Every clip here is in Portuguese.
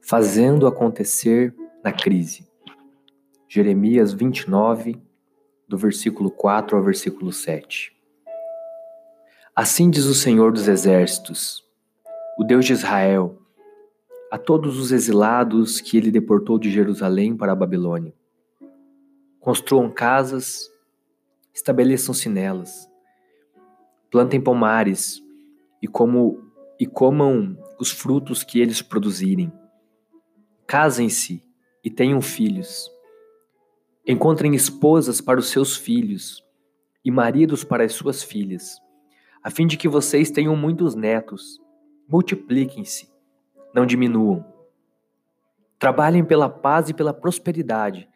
Fazendo acontecer na crise. Jeremias 29, do versículo 4 ao versículo 7. Assim diz o Senhor dos Exércitos, o Deus de Israel, a todos os exilados que ele deportou de Jerusalém para a Babilônia. Construam casas, estabeleçam-se nelas, plantem pomares e, como, e comam os frutos que eles produzirem. Casem-se e tenham filhos. Encontrem esposas para os seus filhos e maridos para as suas filhas, a fim de que vocês tenham muitos netos. Multipliquem-se, não diminuam. Trabalhem pela paz e pela prosperidade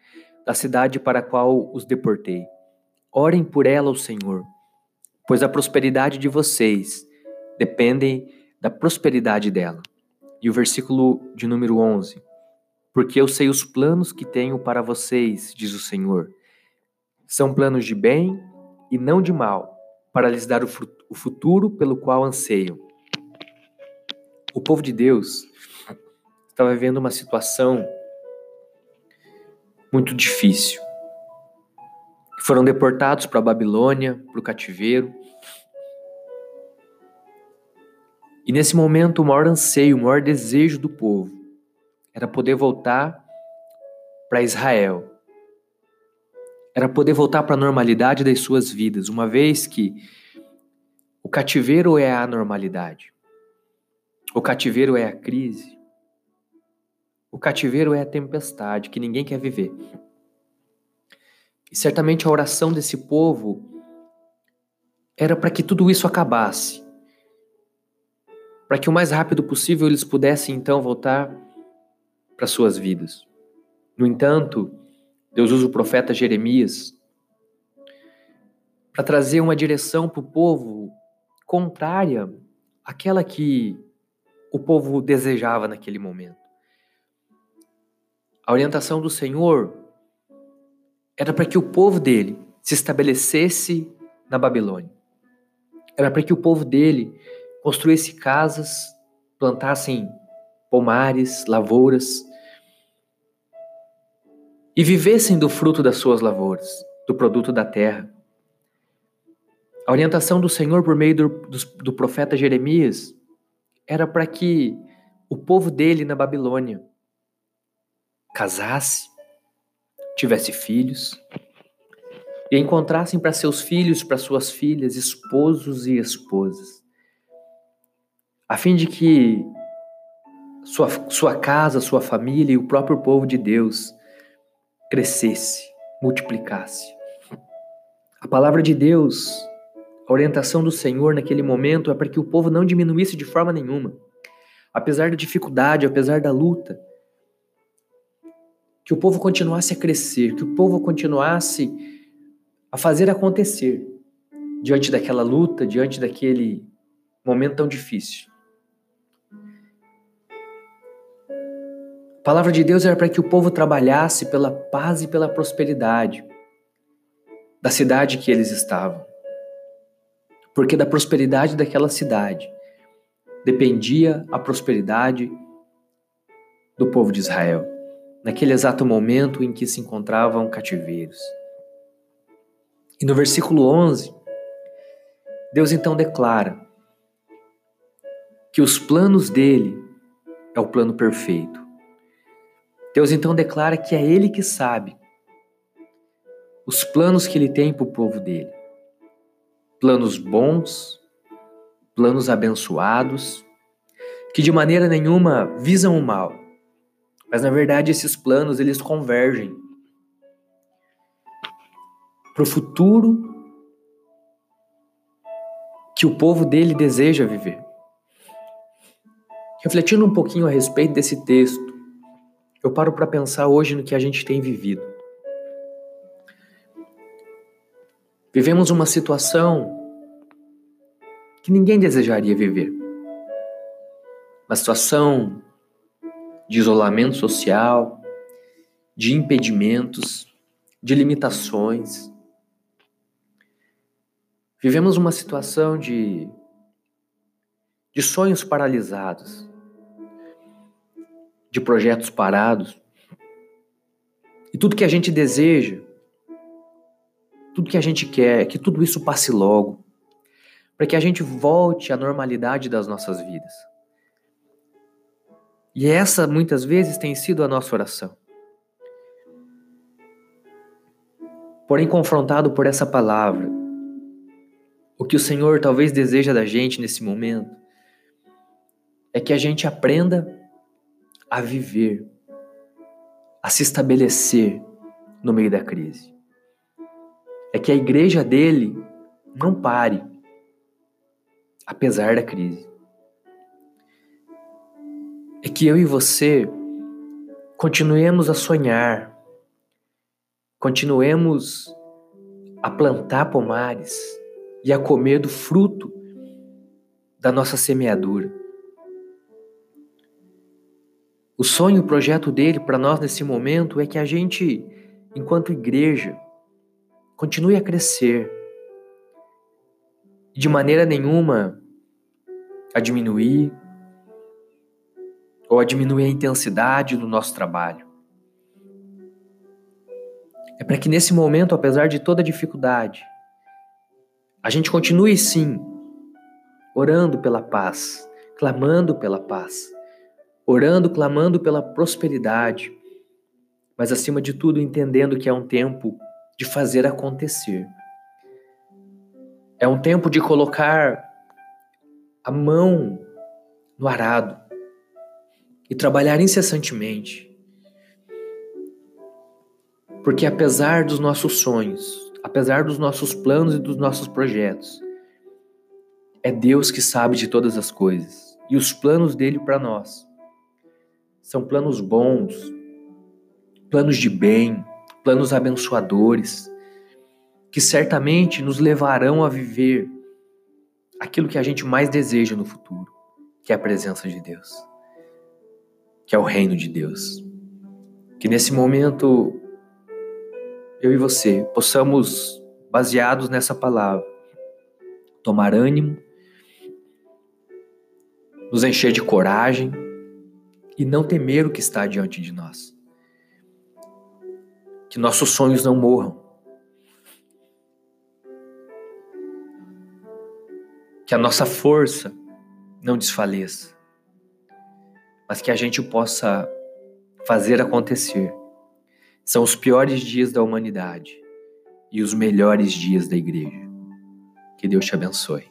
da cidade para a qual os deportei. Orem por ela ao Senhor, pois a prosperidade de vocês depende da prosperidade dela. E o versículo de número 11. Porque eu sei os planos que tenho para vocês, diz o Senhor. São planos de bem e não de mal, para lhes dar o futuro pelo qual anseiam. O povo de Deus estava vivendo uma situação muito difícil. Foram deportados para a Babilônia, para o cativeiro. E nesse momento, o maior anseio, o maior desejo do povo era poder voltar para Israel. Era poder voltar para a normalidade das suas vidas, uma vez que o cativeiro é a anormalidade. O cativeiro é a crise. O cativeiro é a tempestade que ninguém quer viver. E certamente a oração desse povo era para que tudo isso acabasse. Para que o mais rápido possível eles pudessem então voltar para suas vidas. No entanto, Deus usa o profeta Jeremias para trazer uma direção para o povo contrária àquela que o povo desejava naquele momento. A orientação do Senhor era para que o povo dele se estabelecesse na Babilônia. Era para que o povo dele construísse casas, plantassem pomares, lavouras e vivessem do fruto das suas lavouras, do produto da terra. A orientação do Senhor por meio do, do, do profeta Jeremias era para que o povo dele na Babilônia casasse, tivesse filhos e encontrassem para seus filhos, para suas filhas, esposos e esposas, a fim de que sua, sua casa, sua família e o próprio povo de Deus crescesse, multiplicasse. A palavra de Deus, a orientação do Senhor naquele momento é para que o povo não diminuísse de forma nenhuma. Apesar da dificuldade, apesar da luta, que o povo continuasse a crescer, que o povo continuasse a fazer acontecer diante daquela luta, diante daquele momento tão difícil. A palavra de Deus era para que o povo trabalhasse pela paz e pela prosperidade da cidade que eles estavam. Porque da prosperidade daquela cidade dependia a prosperidade do povo de Israel naquele exato momento em que se encontravam cativeiros. E no versículo 11, Deus então declara que os planos dele é o plano perfeito. Deus então declara que é ele que sabe os planos que ele tem para o povo dele. Planos bons, planos abençoados, que de maneira nenhuma visam o mal, mas na verdade esses planos eles convergem para o futuro que o povo dele deseja viver. Refletindo um pouquinho a respeito desse texto, eu paro para pensar hoje no que a gente tem vivido. Vivemos uma situação que ninguém desejaria viver. Uma situação de isolamento social, de impedimentos, de limitações. Vivemos uma situação de, de sonhos paralisados, de projetos parados. E tudo que a gente deseja, tudo que a gente quer, é que tudo isso passe logo, para que a gente volte à normalidade das nossas vidas. E essa muitas vezes tem sido a nossa oração. Porém, confrontado por essa palavra, o que o Senhor talvez deseja da gente nesse momento é que a gente aprenda a viver, a se estabelecer no meio da crise. É que a igreja dele não pare, apesar da crise. É que eu e você continuemos a sonhar, continuemos a plantar pomares e a comer do fruto da nossa semeadura. O sonho, o projeto dele para nós nesse momento é que a gente, enquanto igreja, continue a crescer de maneira nenhuma a diminuir ou a diminuir a intensidade do nosso trabalho. É para que nesse momento, apesar de toda dificuldade, a gente continue sim orando pela paz, clamando pela paz orando, clamando pela prosperidade, mas acima de tudo entendendo que é um tempo de fazer acontecer. É um tempo de colocar a mão no arado e trabalhar incessantemente. Porque apesar dos nossos sonhos, apesar dos nossos planos e dos nossos projetos, é Deus que sabe de todas as coisas e os planos dele para nós são planos bons, planos de bem, planos abençoadores, que certamente nos levarão a viver aquilo que a gente mais deseja no futuro, que é a presença de Deus, que é o reino de Deus. Que nesse momento eu e você possamos, baseados nessa palavra, tomar ânimo, nos encher de coragem e não temer o que está diante de nós. Que nossos sonhos não morram. Que a nossa força não desfaleça. Mas que a gente possa fazer acontecer. São os piores dias da humanidade e os melhores dias da igreja. Que Deus te abençoe.